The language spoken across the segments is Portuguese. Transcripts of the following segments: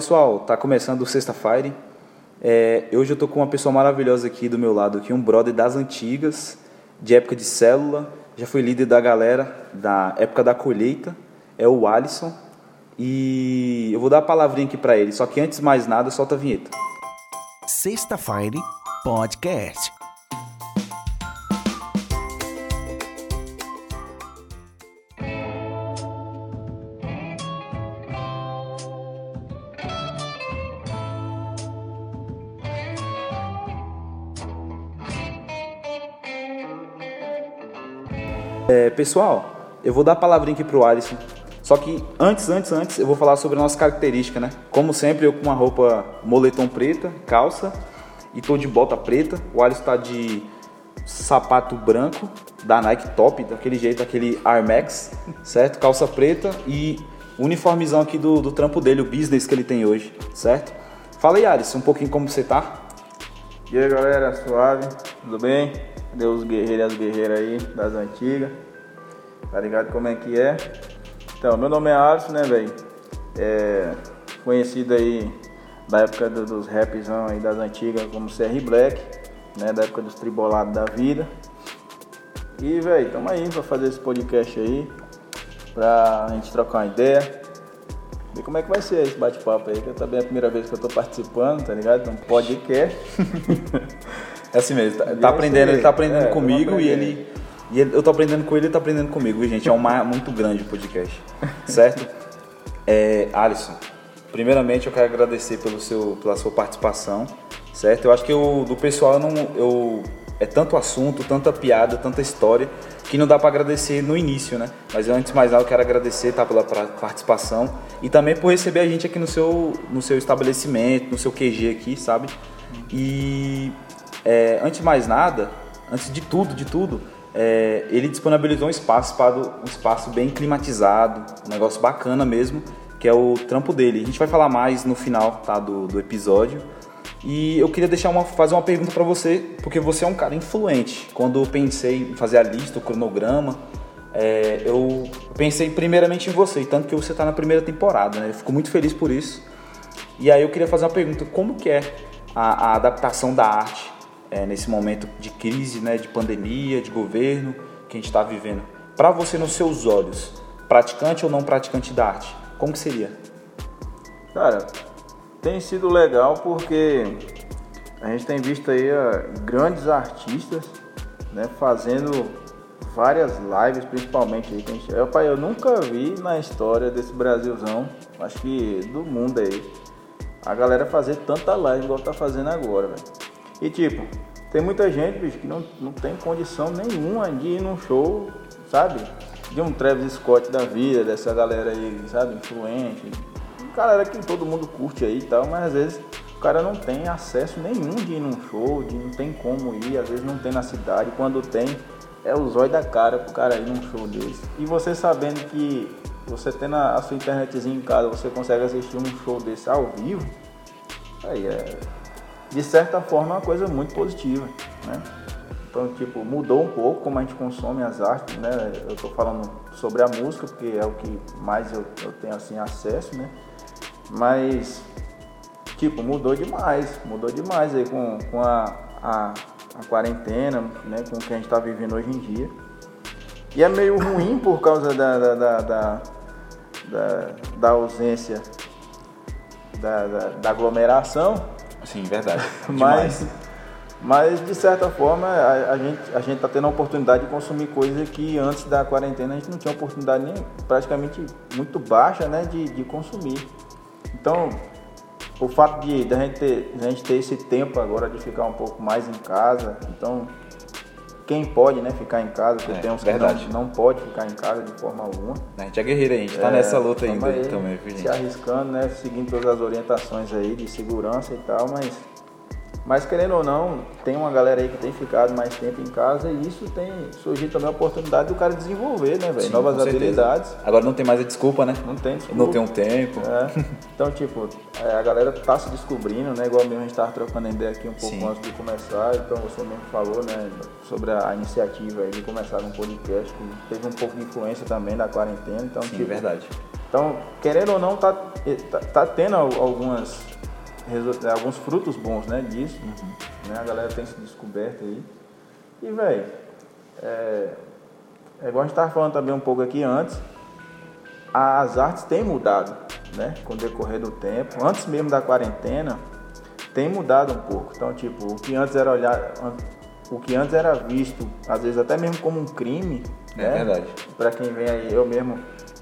Pessoal, tá começando o Sexta-feira. É, hoje eu tô com uma pessoa maravilhosa aqui do meu lado, aqui, um brother das antigas, de época de célula, já foi líder da galera da época da colheita, é o Alisson. E eu vou dar a palavrinha aqui para ele, só que antes de mais nada, solta a vinheta. Sexta-feira Podcast. É, pessoal, eu vou dar a palavrinha aqui pro Alisson. Só que antes, antes, antes, eu vou falar sobre a nossa característica, né? Como sempre, eu com uma roupa moletom preta, calça e tô de bota preta. O Alisson tá de sapato branco da Nike Top, daquele jeito, aquele Air Max, certo? Calça preta e uniformizão aqui do, do trampo dele, o business que ele tem hoje, certo? Fala aí, Alisson, um pouquinho como você tá. E aí galera, suave, tudo bem? Deus guerreiros e as guerreiras aí das antigas. Tá ligado como é que é? Então, meu nome é Alisson, né, velho? É conhecido aí da época do, dos rapzão aí das antigas como CR Black, né? Da época dos tribolados da vida. E, velho, tamo aí pra fazer esse podcast aí, pra gente trocar uma ideia. Ver como é que vai ser esse bate-papo aí, que também é a primeira vez que eu tô participando, tá ligado? Então, podcast. É assim mesmo, tá, tá aprendendo, ele tá aprendendo É, comigo e ele, e ele- eu tô aprendendo com ele, ele tá aprendendo comigo, viu, gente? É um mar muito grande o podcast, certo? É, Alisson, primeiramente eu quero agradecer pelo seu, pela sua participação, certo? Eu acho que eu, do pessoal eu não, eu, é tanto assunto, tanta piada, tanta história que não dá para agradecer no início, né? Mas eu, antes de mais nada eu quero agradecer tá, pela participação e também por receber a gente aqui no seu, no seu estabelecimento, no seu QG aqui, sabe? E é, antes de mais nada, antes de tudo, de tudo, é, ele disponibilizou um espaço para um espaço bem climatizado, um negócio bacana mesmo, que é o trampo dele. A gente vai falar mais no final tá, do, do episódio. E eu queria deixar uma, fazer uma pergunta para você, porque você é um cara influente. Quando eu pensei em fazer a lista, o cronograma, é, eu pensei primeiramente em você, tanto que você está na primeira temporada, né? Eu fico muito feliz por isso. E aí eu queria fazer uma pergunta, como que é a, a adaptação da arte é, nesse momento de crise, né, de pandemia, de governo que a gente está vivendo? Para você, nos seus olhos, praticante ou não praticante da arte, como que seria? Cara, tem sido legal porque a gente tem visto aí grandes artistas né, fazendo várias lives, principalmente aí. Que a gente, eu, pai, eu nunca vi na história desse Brasilzão, acho que do mundo aí, a galera fazer tanta live igual tá fazendo agora, velho. E tipo, tem muita gente, bicho, que não, não tem condição nenhuma de ir num show, sabe? De um Travis Scott da vida, dessa galera aí, sabe, influente. Galera que todo mundo curte aí e tal, mas às vezes o cara não tem acesso nenhum de ir num show, de não tem como ir, às vezes não tem na cidade. Quando tem, é o zóio da cara pro cara ir num show desse. E você sabendo que você tendo a sua internetzinha em casa, você consegue assistir um show desse ao vivo, aí é, de certa forma, é uma coisa muito positiva, né? Então, tipo, mudou um pouco como a gente consome as artes, né? Eu tô falando sobre a música, porque é o que mais eu, eu tenho, assim, acesso, né? Mas, tipo, mudou demais, mudou demais aí com, com a, a, a quarentena, né? Com o que a gente tá vivendo hoje em dia. E é meio ruim por causa da, da, da, da, da- da ausência da, da, da aglomeração, Sim, verdade. mas, mas de certa forma a, a gente a gente está tendo a oportunidade de consumir coisas que antes da quarentena a gente não tinha oportunidade nem praticamente muito baixa, né, de, de consumir. Então o fato de, de a, gente ter, de a gente ter esse tempo agora de ficar um pouco mais em casa, então quem pode, né, ficar em casa, porque É, tem uns verdade. que não, não pode ficar em casa de forma alguma. A gente é guerreiro, a gente tá É, nessa luta ainda aí, também, viu, Se gente? arriscando, né? Seguindo todas as orientações aí de segurança e tal, mas. Mas querendo ou não, tem uma galera aí que tem ficado mais tempo em casa e isso tem surgido também a oportunidade do cara desenvolver, né, velho? Novas certeza. habilidades. Agora não tem mais a desculpa, né? Não tem desculpa. não tenho tempo. É. Então, tipo, é, a galera tá se descobrindo, né? Igual mesmo a gente tava trocando ideia aqui um pouco Sim. antes de começar. Então, você mesmo falou, né? Sobre a iniciativa aí de começar um podcast que teve um pouco de influência também da quarentena. Então, Sim, tipo, verdade. Então, querendo ou não, tá, tá, tá tendo algumas, alguns frutos bons né, disso. Uhum. Né? A galera tem se descoberto aí. E, velho, é, é igual a gente estava falando também um pouco aqui antes, as artes têm mudado, né? Com o decorrer do tempo. Antes mesmo da quarentena, tem mudado um pouco. Então, tipo, o que antes era olhar, o que antes era visto, às vezes até mesmo como um crime, é né? verdade. Para quem vem aí, eu mesmo,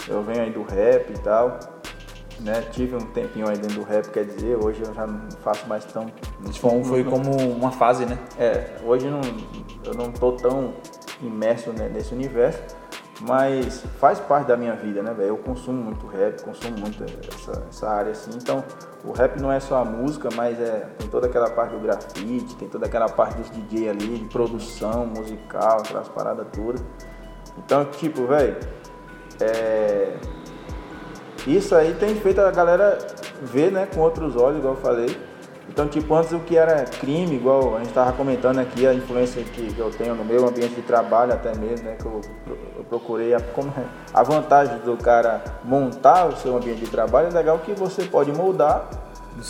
eu venho aí do rap e tal, né? Tive um tempinho aí dentro do rap, quer dizer, hoje eu já não faço mais tão. Foi, foi como uma fase, né? É, hoje não, eu não tô tão imerso nesse universo, mas faz parte da minha vida, né, velho? Eu consumo muito rap, consumo muito essa, essa área assim, então o rap não é só a música, mas é, tem toda aquela parte do grafite, tem toda aquela parte dos DJ ali, de produção musical, aquelas paradas todas. Então, tipo, velho, é... isso aí tem feito a galera ver, né, com outros olhos, igual eu falei. Então, tipo, antes o que era crime, igual a gente estava comentando aqui, a influência que eu tenho no meu ambiente de trabalho até mesmo, né, que eu, eu procurei, a, como, a vantagem do cara montar o seu ambiente de trabalho é legal que você pode moldar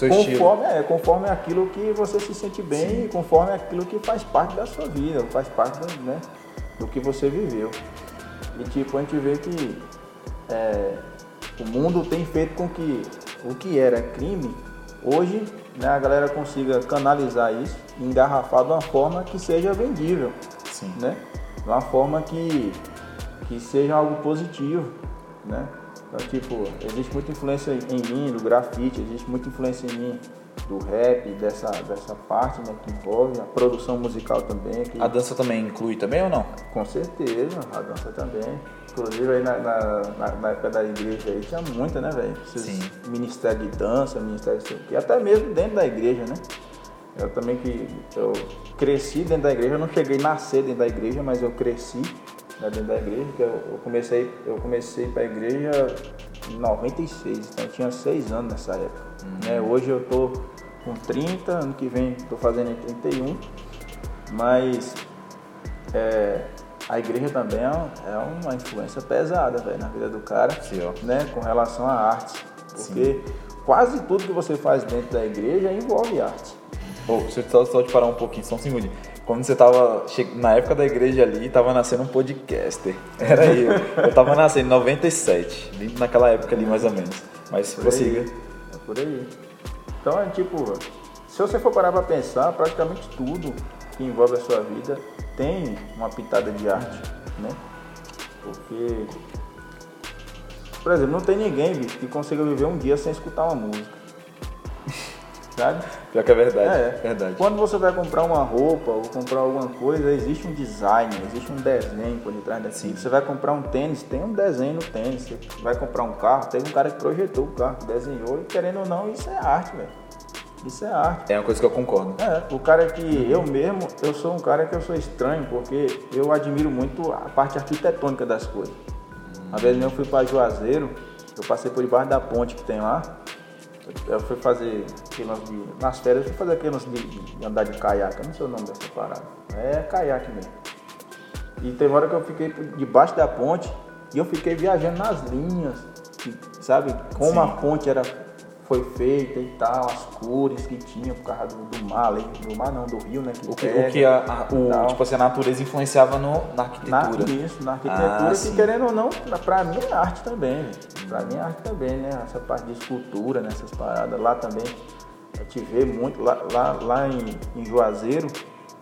conforme, é, conforme aquilo que você se sente bem Sim. e conforme aquilo que faz parte da sua vida, faz parte do, né, do que você viveu. E tipo, a gente vê que é, o mundo tem feito com que o que era crime, hoje né, a galera consiga canalizar isso, engarrafar de uma forma que seja vendível. Sim. Né? De uma forma que, que seja algo positivo. Né? Então, tipo, existe muita influência em mim do grafite, existe muita influência em mim do rap, dessa, dessa parte né, que envolve a produção musical também. Que... A dança também inclui também ou não? Com certeza, a dança também. Inclusive aí na, na, na, época da igreja aí tinha muita, né, velho? Sim. Ministério de dança, ministério de até mesmo dentro da igreja, né? Eu também que eu cresci dentro da igreja, eu não cheguei a nascer dentro da igreja, mas eu cresci né, dentro da igreja, que eu, eu comecei, eu comecei para a igreja em 96, então eu tinha seis anos nessa época. Uhum. Né? Hoje eu tô com 30, ano que vem estou fazendo em 31, mas é, a igreja também é, é uma influência pesada véio, na vida do cara, Sim, né, com relação à arte. Porque Sim. quase tudo que você faz dentro da igreja envolve arte. Oh, deixa eu só, só te parar um pouquinho, só um segundo. Quando você tava na época da igreja ali, tava nascendo um podcaster. Era eu. Eu tava nascendo em 97, naquela época ali mais ou menos. Mas por prossiga. Aí. É por aí. Então é tipo, se você for parar para pensar, praticamente tudo que envolve a sua vida tem uma pitada de arte, né? Porque, por exemplo, não tem ninguém, bicho, que consiga viver um dia sem escutar uma música. Sabe? Pior que é verdade. É. verdade. Quando você vai comprar uma roupa ou comprar alguma coisa, existe um design, existe um desenho por detrás daquilo. Você vai comprar um tênis, tem um desenho no tênis. Você vai comprar um carro, tem um cara que projetou o carro, desenhou, e querendo ou não, isso é arte, velho. Isso é arte. É uma coisa que eu concordo. É, o cara que eu mesmo, eu sou um cara que eu sou estranho, porque eu admiro muito a parte arquitetônica das coisas. Uma vez eu fui para Juazeiro, eu passei por debaixo da ponte que tem lá, eu fui fazer de. Nas férias eu fui fazer aquelas de, de, andar de caiaque, eu não sei o nome dessa parada. É caiaque mesmo. E teve hora que eu fiquei debaixo da ponte e eu fiquei viajando nas linhas, sabe? Como Sim. a ponte era foi feita e tal, as cores que tinha por causa do, do mar, do mar não, do rio, né? Que o que, pega, o que a, a, o, tipo assim, a natureza influenciava no, na arquitetura. Na, isso, na arquitetura, ah, que querendo ou não, pra mim é arte também, Pra mim é arte também, né? Essa parte de escultura, nessas né? paradas. Lá também a gente vê muito, lá, lá, lá em, em Juazeiro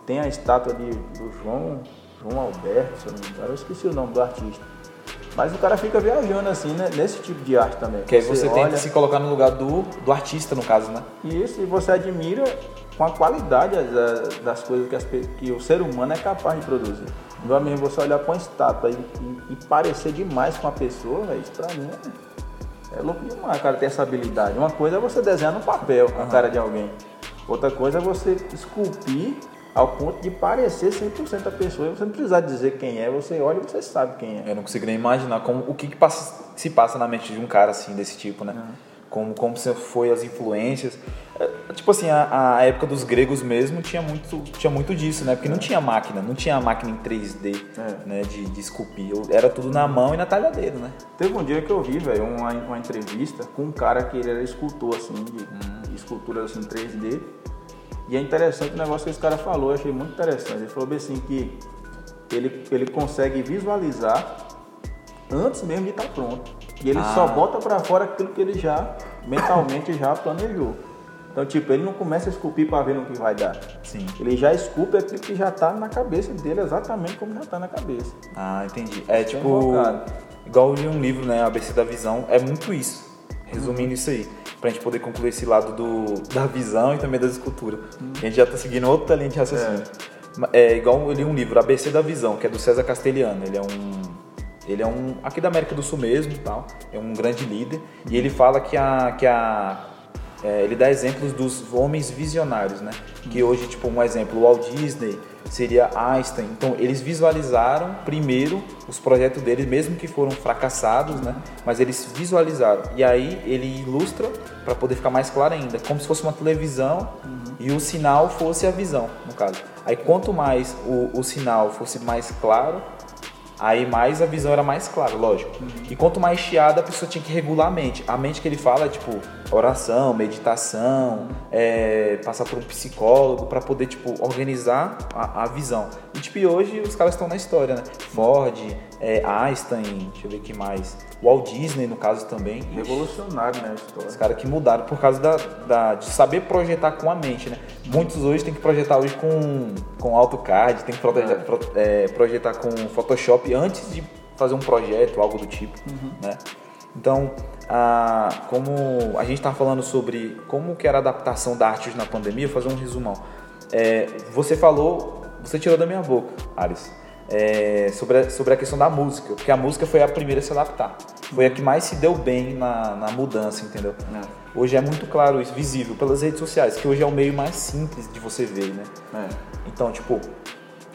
tem a estátua de, do João, João Alberto, se eu não me engano, eu esqueci o nome do artista mas o cara fica viajando assim, né? Nesse tipo de arte também. Que aí você, você tenta se colocar no lugar do, do artista, no caso, né? Isso, e você admira com a qualidade das, das coisas que, as, que, o ser humano é capaz de produzir. Igual mesmo você olhar para uma estátua e, e, e, parecer demais com a pessoa, isso pra mim é, é louco demais, cara, ter essa habilidade. Uma coisa é você desenhar no papel uhum. a cara de alguém. Outra coisa é você esculpir ao ponto de parecer 100% a pessoa. Você não precisa dizer quem é, você olha e você sabe quem é. Eu não consigo nem imaginar como, o que, que passa, se passa na mente de um cara assim, desse tipo, né? como, como foi as influências. É, Tipo assim, a, a época dos gregos mesmo tinha muito, tinha muito disso, né? Porque não tinha máquina, não tinha máquina em 3D, É. né? De, de esculpir. Era tudo na mão e na talhadeira, né? Teve um dia que eu vi, velho, uma, uma entrevista com um cara que ele era escultor, assim, de, Hum. de escultura assim, 3D. E é interessante o negócio que esse cara falou, eu achei muito interessante. Ele falou assim que ele, ele consegue visualizar antes mesmo de estar pronto. E ele Ah. só bota pra fora aquilo que ele já mentalmente já planejou. Então, tipo, ele não começa a esculpir pra ver no que vai dar. Sim. Ele já esculpe aquilo que já tá na cabeça dele, exatamente como já tá na cabeça. Ah, entendi. É é tipo. invocado. Igual eu li um livro, né? ABC da Visão. É muito isso. Resumindo isso aí. Pra gente poder concluir esse lado do, da visão e também da escultura. A gente já tá seguindo outra linha de raciocínio. É. igual eu li um livro, ABC da Visão, que é do César Castelhano. Ele é um. Ele é um. aqui da América do Sul mesmo tal. É um grande líder. E ele fala que a. Que a é, ele dá exemplos dos homens visionários, né? Que hoje, tipo, um exemplo, o Walt Disney seria Einstein. Então, eles visualizaram primeiro os projetos deles, mesmo que foram fracassados, né? Mas eles visualizaram. E aí ele ilustra para poder ficar mais claro ainda, como se fosse uma televisão e o sinal fosse a visão, no caso. Aí quanto mais o, o sinal fosse mais claro, Aí mais a visão era mais clara, lógico. E quanto mais chiada, a pessoa tinha que regular a mente. A mente que ele fala é tipo oração, meditação, é, passar por um psicólogo para poder tipo organizar a, a visão. E tipo, hoje os caras estão na história, né? Ford, é, Einstein, deixa eu ver que mais. Walt Disney, no caso também. Revolucionário, né, a os história. caras que mudaram por causa da, da- de saber projetar com a mente, né? Muitos hoje têm que projetar hoje com, com AutoCAD, tem que projetar, É. pro- é, projetar com Photoshop antes de fazer um projeto, algo do tipo, né? Então, a, como a gente está falando sobre como que era a adaptação da arte hoje na pandemia, vou fazer um resumão. É, você falou, você tirou da minha boca, Ares, é, sobre, a, sobre a questão da música, porque a música foi a primeira a se adaptar. Foi a que mais se deu bem na, na mudança, entendeu? É. Hoje é muito claro isso, visível pelas redes sociais, que hoje é o meio mais simples de você ver, né? É. Então, tipo,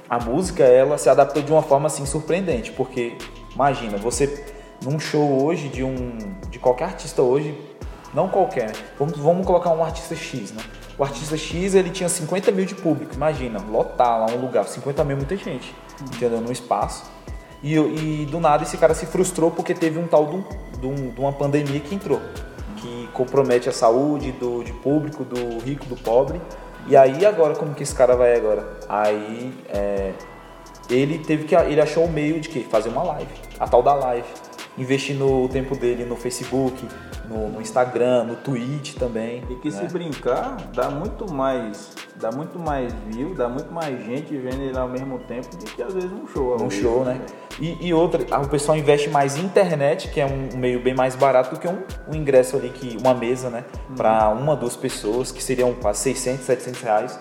a música ela se adaptou de uma forma assim surpreendente, porque imagina, você num show hoje de um de qualquer artista hoje, não qualquer, né? Vamos, vamos colocar um artista X, né? O artista X ele tinha 50 mil de público, imagina, lotar lá um lugar, 50 mil é muita gente, entendeu? Num espaço. E, e do nada esse cara se frustrou porque teve um tal de, um- de um- uma pandemia que entrou, que compromete a saúde do de público, do rico, do pobre. E aí agora como que esse cara vai agora? Aí é, ele teve que ele achou o meio de que fazer uma live, a tal da live, investindo o tempo dele no Facebook, no, no Instagram, no Twitch também. E que né? se brincar, dá muito mais, dá muito mais view, dá muito mais gente vendo ele ao mesmo tempo do que às vezes um show. um show, né? E, e outra, o pessoal investe mais em internet, que é um meio bem mais barato do que um, um ingresso ali, que uma mesa, né? Pra uma, duas pessoas, que seriam quase 600, 700 reais.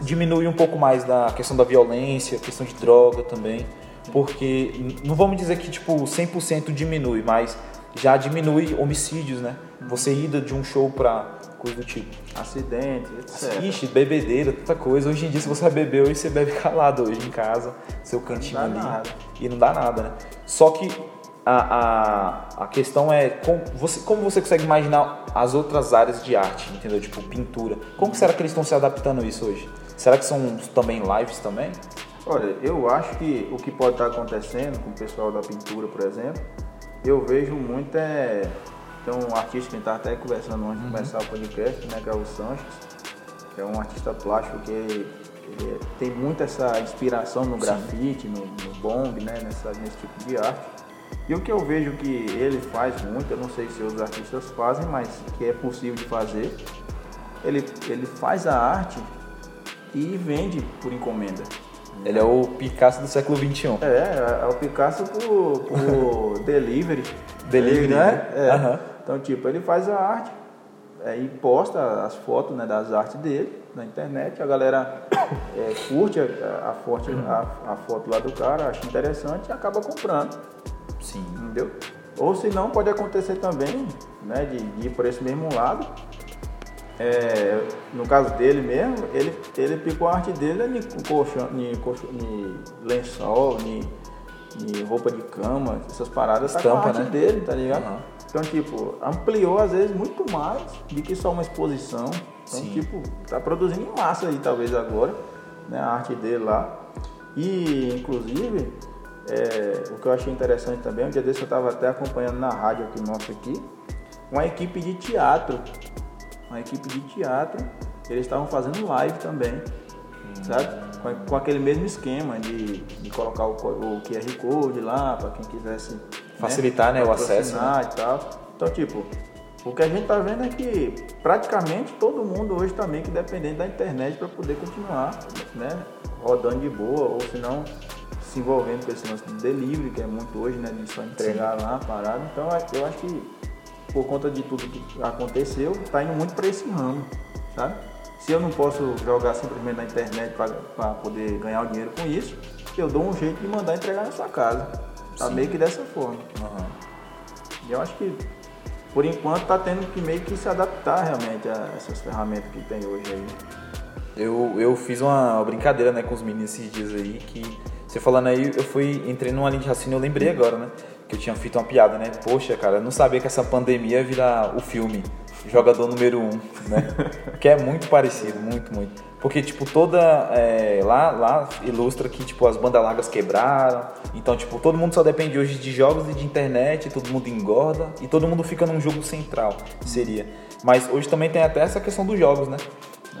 E diminui um pouco mais da questão da violência, questão de droga também. Porque não vamos dizer que tipo 100% diminui, mas já diminui homicídios, né? Você ida de um show pra coisa do tipo. Acidente, etc. Ixi, bebedeira, tanta coisa. Hoje em dia, se você vai beber hoje, você bebe calado hoje em casa, seu cantinho ali. nada. E não dá nada, né? Só que a, a, a questão é como você, como você consegue imaginar as outras áreas de arte, entendeu? Tipo pintura. Como será que eles estão se adaptando a isso hoje? Será que são também lives também? Olha, eu acho que o que pode estar acontecendo com o pessoal da pintura, por exemplo, eu vejo muito é. Tem um artista que a gente estava até conversando antes de começar o podcast, né, que é o Sanches, que é um artista plástico que ele tem muito essa inspiração no grafite, no, no bomb, né, nessa, nesse tipo de arte. E o que eu vejo que ele faz muito, eu não sei se outros artistas fazem, mas que é possível de fazer, ele, ele faz a arte e vende por encomenda. Ele é o Picasso do século XXI. É, é o Picasso por, por delivery. Delivery, né? né? É. Aham. Então, tipo, ele faz a arte é, e posta as fotos né, das artes dele na internet. A galera é, curte a, a, foto, a, a foto lá do cara, acha interessante e acaba comprando, Sim. entendeu? Ou se não, pode acontecer também, né, de, de ir por esse mesmo lado. É, no caso dele mesmo, ele, ele picou a arte dele em colchão, em colchão, em lençol, em de roupa de cama, essas paradas, tá Estampa, com a arte né? dele, tá ligado? Aham. Então, tipo, ampliou às vezes muito mais do que só uma exposição. Então, Sim. tipo, tá produzindo em massa aí, talvez agora, né? A arte dele lá. E, inclusive, é, o que eu achei interessante também, um dia desse eu tava até acompanhando na rádio aqui nossa aqui, uma equipe de teatro. Uma equipe de teatro, eles estavam fazendo live também, sabe? Com, com aquele mesmo esquema de, de colocar o, o QR Code lá para quem quisesse Facilitar, né, o acesso, patrocinar e tal. Então, tipo, o que a gente tá vendo é que praticamente todo mundo hoje tá meio que dependente da internet para poder continuar, né? Rodando de boa, ou se não se envolvendo com esse lance de delivery, que é muito hoje, né? De só entregar lá a parada. Então, eu acho que por conta de tudo que aconteceu, tá indo muito para esse ramo, sabe? Se eu não posso jogar simplesmente na internet para poder ganhar o dinheiro com isso, eu dou um jeito de mandar entregar na sua casa. Tá Sim. meio que dessa forma. Aham. E eu acho que, por enquanto, tá tendo que meio que se adaptar realmente a essas ferramentas que tem hoje aí. Eu, eu fiz uma brincadeira né, com os meninos esses dias aí, que você falando aí, eu fui, entrei numa linha de raciocínio, eu lembrei agora, né? Que eu tinha feito uma piada, né? Poxa, cara, eu não sabia que essa pandemia ia virar o filme Jogador Número 1, um, né? que é muito parecido, muito, muito. Porque, tipo, toda. é, lá, lá ilustra que, tipo, as bandas largas quebraram. Então, tipo, todo mundo só depende hoje de jogos e de internet, todo mundo engorda e todo mundo fica num jogo central, seria. Mas hoje também tem até essa questão dos jogos, né?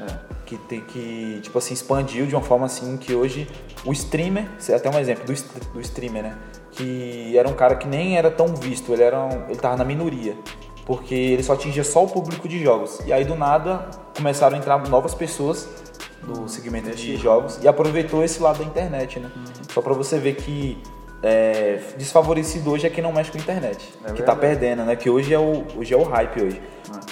É. que tem que, tipo assim, expandiu de uma forma assim que hoje o streamer, até um exemplo do, do streamer, né? Que era um cara que nem era tão visto, ele era um, ele tava na minoria, porque ele só atingia só o público de jogos. E aí do nada começaram a entrar novas pessoas do segmento de jogos e aproveitou esse lado da internet, né? Só pra você ver que é, desfavorecido hoje é quem não mexe com a internet, É que tá perdendo, né? Que hoje é o, hoje é o hype hoje.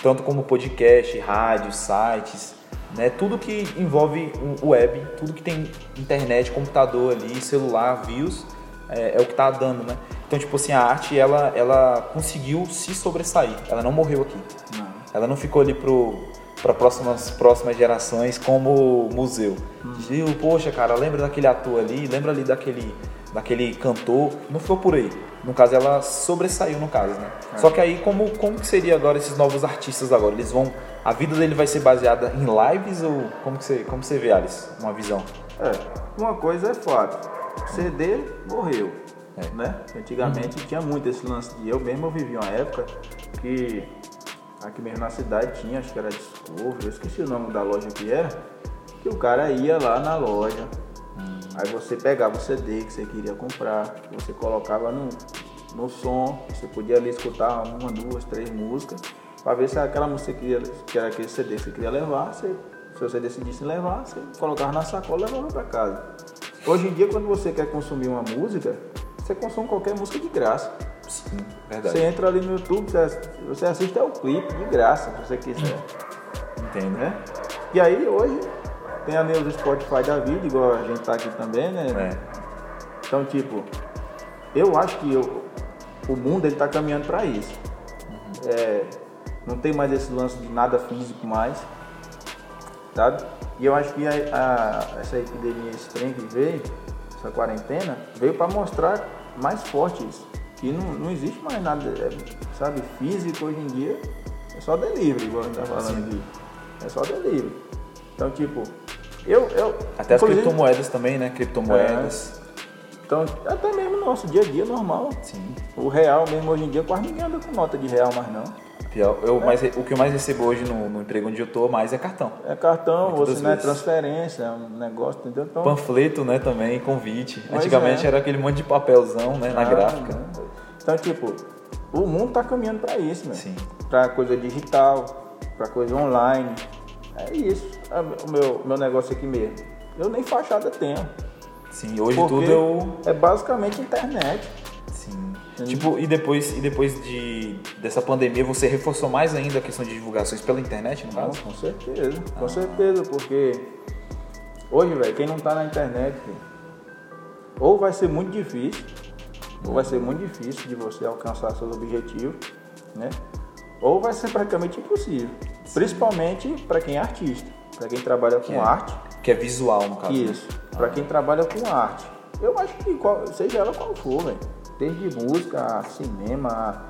Tanto como podcast, rádio, sites, né? Tudo que envolve o web, tudo que tem internet, computador ali, celular, views, é, é o que tá dando, né? Então, tipo assim, a arte, ela, ela conseguiu se sobressair. Ela não morreu aqui. Não. Ela não ficou ali pro para próximas próximas gerações como museu. Viu, poxa, cara, lembra daquele ator ali, lembra ali daquele daquele cantor, não ficou por aí. No caso ela sobressaiu no caso, né? Só que aí como como que seria agora esses novos artistas agora? Eles vão a vida dele vai ser baseada em lives ou como que você como você vê, Alice? Uma visão. É, uma coisa é fato. CD morreu. É. Né? Antigamente tinha muito esse lance de. Eu mesmo eu vivi uma época que aqui mesmo na cidade tinha, acho que era Discovery, eu esqueci o nome da loja que era, que o cara ia lá na loja. Aí você pegava o CD que você queria comprar, você colocava no, no som, você podia ali escutar uma, duas, três músicas, para ver se aquela música que, queria, que era aquele CD que você queria levar, você, se você decidisse levar, você colocava na sacola e levava para casa. Hoje em dia, quando você quer consumir uma música, você consome qualquer música de graça. Sim, verdade. Você entra ali no YouTube, você, você assiste ao clipe de graça, se você quiser. Entendo, Né? E aí hoje tem ali os Spotify da vida, igual a gente tá aqui também, né? É. Então, tipo, eu acho que eu- o mundo ele tá caminhando para isso. É, não tem mais esse lance de nada físico mais, sabe? E eu acho que a, a- essa epidemia, esse trem que veio, essa quarentena, veio para mostrar mais forte isso. Que não, não existe mais nada, é, sabe, físico hoje em dia, é só delivery, igual a gente tá falando aqui. É só delivery. Então, tipo, eu. eu Até as criptomoedas também, né? Criptomoedas. Então, até mesmo no nosso dia a dia normal. Sim. O real mesmo hoje em dia quase ninguém anda com nota de real mais não. Pior, Eu, mais, o que eu mais recebo hoje no, no emprego onde eu tô mais é cartão. É cartão, Muitas você não é transferência, é um negócio, entendeu? Então, Panfleto, né, também, convite. Pois Antigamente é. era aquele monte de papelzão, né, na ah, gráfica. né? Então, tipo, o mundo tá caminhando para isso, né? Sim. Pra coisa digital, pra coisa online. É isso. É o meu, meu negócio aqui mesmo. Eu nem fachada tenho. Sim, hoje tudo eu... É basicamente internet. Sim. Tipo, e depois, e depois de, dessa pandemia, você reforçou mais ainda a questão de divulgações pela internet, no Não, caso? com certeza, com certeza, porque hoje, velho, quem não tá na internet, ou vai ser muito difícil, ou vai ser muito difícil de você alcançar seus objetivos, né? Ou vai ser praticamente impossível. Principalmente para quem é artista, para quem trabalha com Que é- arte. Que é visual, no caso. né? Isso. Para quem trabalha com arte. eu acho que qual- seja ela qual for, velho. Desde música, cinema,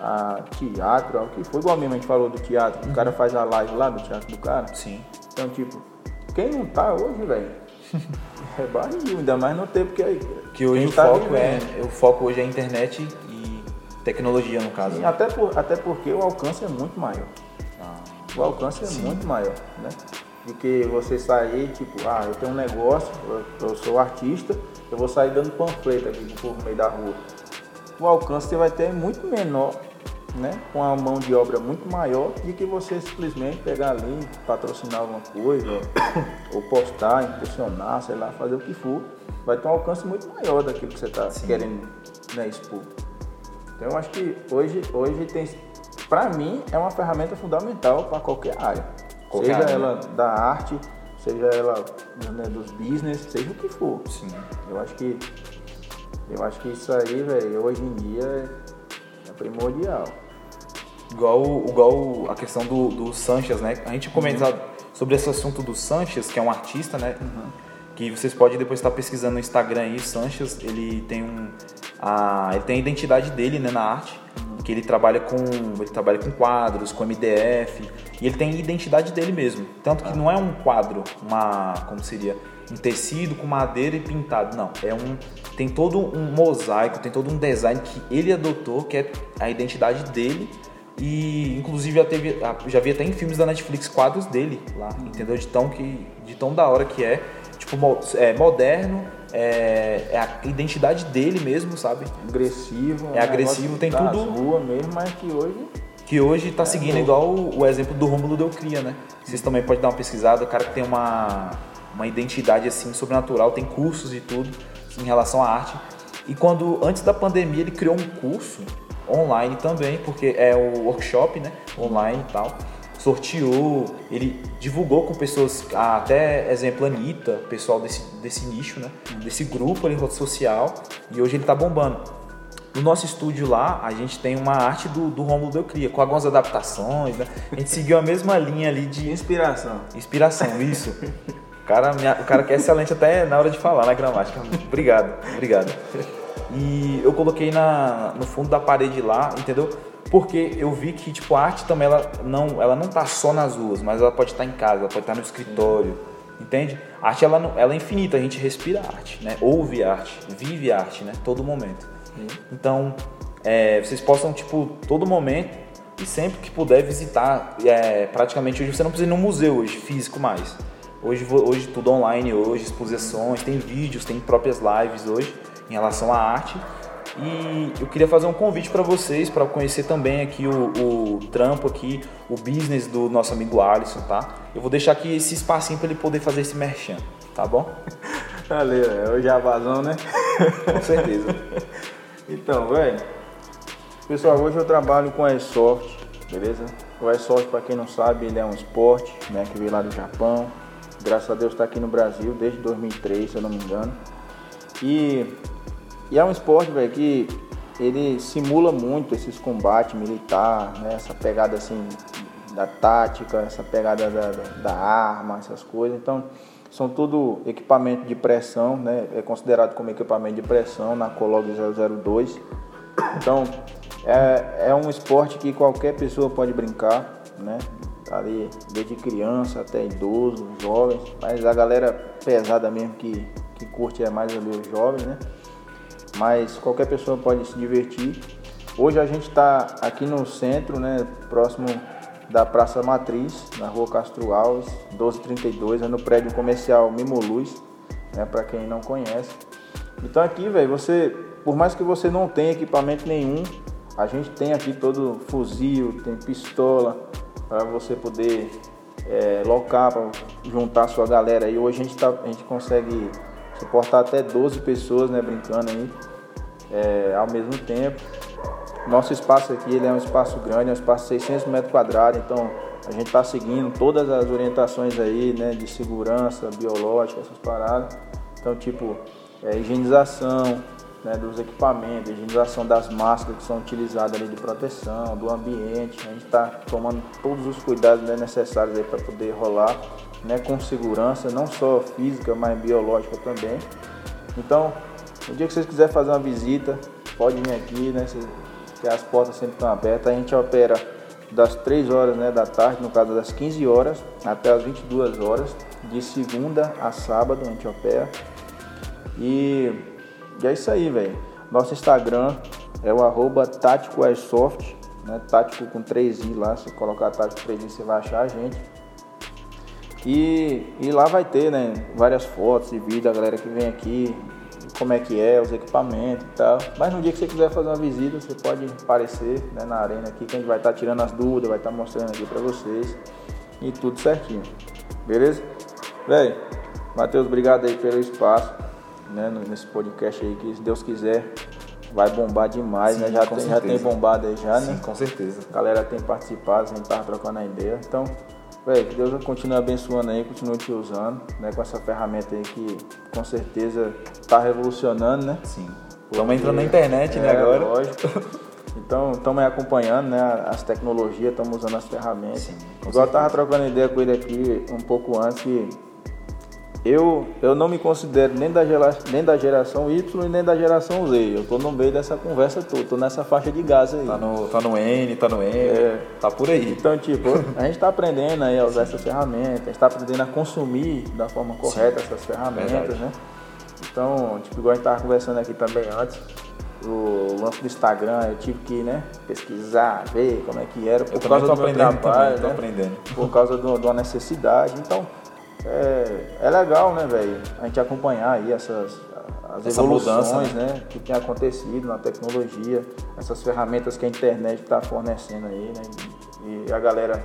a, a teatro, ao que for. Igual mesmo a gente falou do teatro, o cara faz a live lá do teatro do cara. Sim. Então, tipo, quem não tá hoje, velho, é barril, ainda mais no tempo que aí. Que hoje o tá foco é. vivendo. O foco hoje é a internet e tecnologia, no caso. E até, por, até porque o alcance é muito maior. Ah, O alcance é muito maior, né? Do que você sair, tipo, ah, eu tenho um negócio, eu, eu sou artista, eu vou sair dando panfleto aqui pro povo no meio da rua. O alcance você vai ter muito menor, né? Com a mão de obra muito maior do que você simplesmente pegar ali, patrocinar alguma coisa, ou postar, impulsionar, sei lá, fazer o que for. Vai ter um alcance muito maior daquilo que você está querendo né, expor. Então eu acho que hoje, hoje tem, para mim, é uma ferramenta fundamental para qualquer área. Qualquer seja área, ela da arte, seja ela né, dos business, seja o que for. sim. Eu acho que eu acho que isso aí, velho, hoje em dia é, é primordial. Igual, igual a questão do, do Sanches, né? A gente comentar sobre esse assunto do Sanches, que é um artista, né? Que vocês podem depois estar pesquisando no Instagram aí, Sanches, ele tem um. A, ele tem a identidade dele né, na arte, que ele trabalha com. Ele trabalha com quadros, com MDF, e ele tem a identidade dele mesmo. Tanto que não é um quadro, uma. como seria? Um tecido com madeira e pintado. Não. É um. Tem todo um mosaico, tem todo um design que ele adotou, que é a identidade dele. E inclusive já teve, já vi até em filmes da Netflix quadros dele lá, entendeu? De tão que de tão da hora que é, tipo é moderno, é, é a identidade dele mesmo, sabe? Agressivo. É um agressivo, tem tudo- rua mesmo, mas que hoje Que hoje tá seguindo igual o, o exemplo do Rômulo Delcria, né? Vocês também podem dar uma pesquisada, o cara que tem uma uma identidade assim sobrenatural, tem cursos e tudo em relação à arte. E quando antes da pandemia ele criou um curso online também, porque é o workshop, né? Online e tal. Sorteou, ele divulgou com pessoas, ah, até exemplo Anitta, pessoal desse, desse nicho, né? Desse grupo ali social, e hoje ele tá bombando. No nosso estúdio lá, a gente tem uma arte do, do Romulo Delcria, com algumas adaptações, né? A gente seguiu a mesma linha ali de inspiração. inspiração, isso. O cara, o cara que é excelente até na hora de falar, na gramática. Obrigado, obrigado. E eu coloquei na, no fundo da parede lá, entendeu? Porque eu vi que, tipo, a arte também, ela não, ela não tá só nas ruas, mas ela pode estar em casa, ela pode estar no escritório, entende? A arte, ela, ela é infinita, a gente respira arte, né? Ouve arte, vive arte, né? Todo momento. Então, é, vocês possam, tipo, todo momento e sempre que puder visitar, é, praticamente hoje você não precisa ir num museu hoje, físico mais. Hoje, hoje tudo online, hoje exposições, tem vídeos, tem próprias lives hoje em relação à arte. E eu queria fazer um convite para vocês, para conhecer também aqui o, o trampo aqui, o business do nosso amigo Alisson, tá? Eu vou deixar aqui esse espacinho para ele poder fazer esse merchan, tá bom? Valeu, é o jabazão, né? Com certeza. Então, velho, pessoal, hoje eu trabalho com Airsoft, beleza? O Airsoft, para quem não sabe, ele é um esporte, né, que veio lá do Japão. Graças a Deus está aqui no Brasil desde 2003, se eu não me engano. E, e é um esporte, velho, que ele simula muito esses combates militar, né, essa pegada assim da tática, essa pegada da, da, arma, essas coisas. Então, são tudo equipamento de pressão, né? É considerado como equipamento de pressão na Colog 002. Então, é, é um esporte que qualquer pessoa pode brincar, né? Ali, desde criança até idoso, jovens. Mas a galera pesada mesmo que, que curte é mais ali os jovens, né? Mas qualquer pessoa pode se divertir. Hoje a gente está aqui no centro, né? Próximo da Praça Matriz, na rua Castro Alves, 1232, é no prédio comercial Mimo Luz, né? Para quem não conhece. Então aqui, velho, você, por mais que você não tenha equipamento nenhum, a gente tem aqui todo fuzil, tem pistola para você poder é, locar, para juntar a sua galera. E hoje a gente, tá, a gente consegue suportar até 12 pessoas, né, brincando aí é, ao mesmo tempo. Nosso espaço aqui ele é um espaço grande, é um espaço de 600 metros quadrados, então a gente está seguindo todas as orientações aí, né, de segurança biológica, essas paradas. Então, tipo, é, higienização né, dos equipamentos, higienização das máscaras que são utilizadas ali de proteção, do ambiente. A gente está tomando todos os cuidados né, necessários aí para poder rolar né, com segurança, não só física, mas biológica também. Então, No dia que vocês quiserem fazer uma visita, pode vir aqui, né? que as portas sempre estão abertas. A gente opera das 3 horas né, da tarde, no caso das 15 horas, até as 22 horas, de segunda a sábado a gente opera. E, e é isso aí, velho. Nosso Instagram é o arroba Tático Airsoft, né? Tático com 3i lá, se colocar Tático 3i você vai achar a gente. E, e lá vai ter, né, várias fotos e vídeos da galera que vem aqui, como é que é, os equipamentos e tal. Mas no dia que você quiser fazer uma visita, você pode aparecer né, na arena aqui, que a gente vai estar tá tirando as dúvidas, vai estar tá mostrando aqui para vocês e tudo certinho. Beleza? Véi, Matheus, obrigado aí pelo espaço, né, nesse podcast aí, que se Deus quiser, vai bombar demais, né? Sim, né? Já tem, já tem bombado aí já, Sim, né? com certeza. A galera tem participado, a gente tava trocando a ideia. Então, velho, que Deus continue abençoando aí, continue te usando, né? Com essa ferramenta aí que com certeza tá revolucionando, né? Sim. Estamos entrando na internet, né, é, né, agora? Lógico. Então, estamos aí acompanhando né, as tecnologias, estamos usando as ferramentas. Sim, Igual eu estava trocando ideia com ele aqui um pouco antes que eu, eu não me considero nem da, gera, nem da geração Y e nem da geração Z. Eu tô no meio dessa conversa toda, tô nessa faixa de gás aí. Tá no, tá no N, tá no M, é, tá por aí. Então, tipo, a gente tá aprendendo aí a usar essas ferramentas, a gente tá aprendendo a consumir da forma correta Sim, essas ferramentas, verdade. né? Então, tipo, igual a gente tava conversando aqui também antes, o lance do Instagram, eu tive que né, pesquisar, ver como é que era, por eu causa do meu trabalho, também, né? por causa de uma necessidade. Então, é, é legal, né, velho? A gente acompanhar aí essas as Essa evoluções, mudança, né? né? que tem acontecido na tecnologia, essas ferramentas que a internet está fornecendo aí, né? E a galera,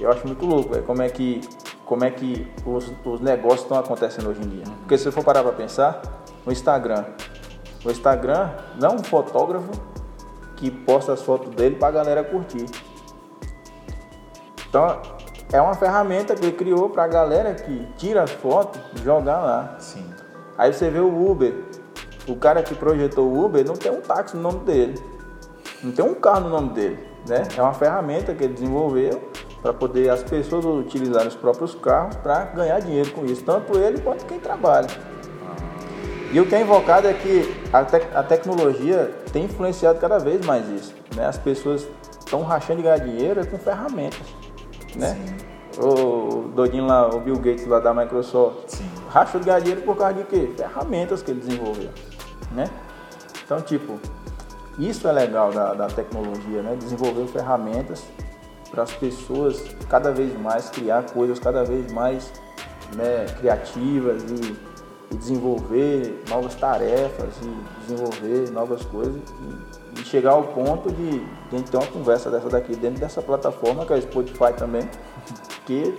eu acho muito louco, véio, como é que como é que os, os negócios estão acontecendo hoje em dia. Porque se você for parar para pensar, o Instagram, o Instagram não é um fotógrafo que posta as fotos dele para a galera curtir. Então é uma ferramenta que ele criou para a galera que tira as fotos jogar lá. Sim. Aí você vê o Uber. O cara que projetou o Uber não tem um táxi no nome dele. Não tem um carro no nome dele. Né? É uma ferramenta que ele desenvolveu para poder as pessoas utilizarem os próprios carros para ganhar dinheiro com isso. Tanto ele quanto quem trabalha. E o que é invocado é que a, te a tecnologia tem influenciado cada vez mais isso. Né? As pessoas estão rachando de ganhar dinheiro com ferramentas né? Sim. O doidinho lá, o Bill Gates lá da Microsoft, Sim. rachou de ganhar dinheiro por causa de quê? Ferramentas que ele desenvolveu, né? Então, tipo, isso é legal da, da tecnologia, né? Desenvolver ferramentas para as pessoas cada vez mais criar coisas cada vez mais né, criativas e, e, desenvolver novas tarefas e desenvolver novas coisas e, e chegar ao ponto de a gente ter uma conversa dessa daqui dentro dessa plataforma que é o Spotify também, que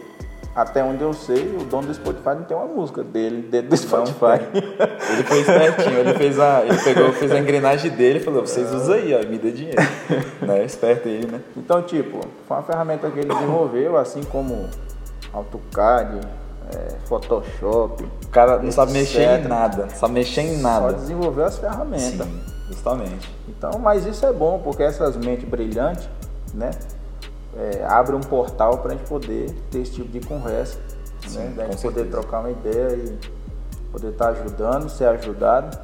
até onde eu sei, o dono do Spotify não tem uma música dele dentro do Spotify. Ele foi espertinho, ele fez a. Ele pegou, fez a engrenagem dele e falou, vocês usam aí, ó, me dê dinheiro. né? Esperto ele, né? Então, tipo, foi uma ferramenta que ele desenvolveu, assim como AutoCAD, é, Photoshop. O cara não etc. sabe mexer em nada, sabe mexer em nada. Só desenvolveu as ferramentas. Sim, justamente. Então, mas isso é bom, porque essas mentes brilhantes, né? É, abre um portal para a gente poder ter esse tipo de conversa, Sim, né? Da gente poder trocar uma ideia e poder estar tá ajudando, ser ajudado,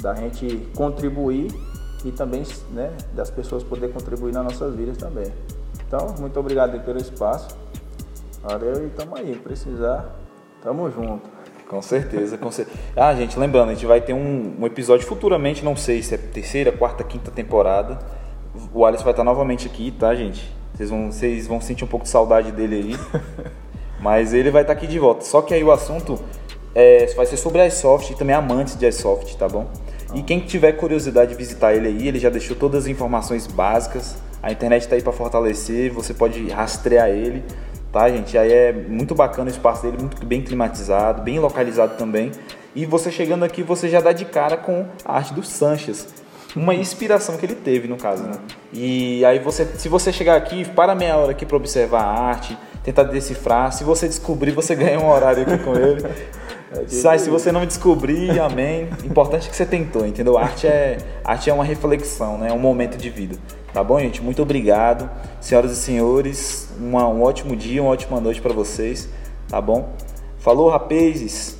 da gente contribuir e também né, das pessoas poder contribuir nas nossas vidas também. Então, muito obrigado pelo espaço. Valeu e tamo aí. Precisar, tamo junto. Com certeza, com certeza. Ah, gente, lembrando, a gente vai ter um, um, episódio futuramente, não sei se é terceira, quarta, quinta temporada. O Alisson vai estar novamente aqui, tá, gente? Vocês vão, vocês vão sentir um pouco de saudade dele aí. Mas ele vai estar aqui de volta. Só que aí o assunto é, vai ser sobre iSoft e também amantes de iSoft, tá bom? E quem tiver curiosidade de visitar ele aí, ele já deixou todas as informações básicas. A internet está aí para fortalecer, você pode rastrear ele tá, gente? Aí é muito bacana o espaço dele, muito bem climatizado, bem localizado também. E você chegando aqui, você já dá de cara com a arte do Sanches. Uma inspiração que ele teve, no caso, né? E aí você, se você chegar aqui, para meia hora aqui para observar a arte, tentar decifrar. Se você descobrir, você ganha um horário aqui com ele. Sai, se você não descobrir, amém. Importante que você tentou, entendeu? Arte é, arte é uma reflexão, né? É um momento de vida. Tá bom, gente? Muito obrigado. Senhoras e senhores, uma, um ótimo dia, uma ótima noite para vocês. Tá bom? Falou, rapazes!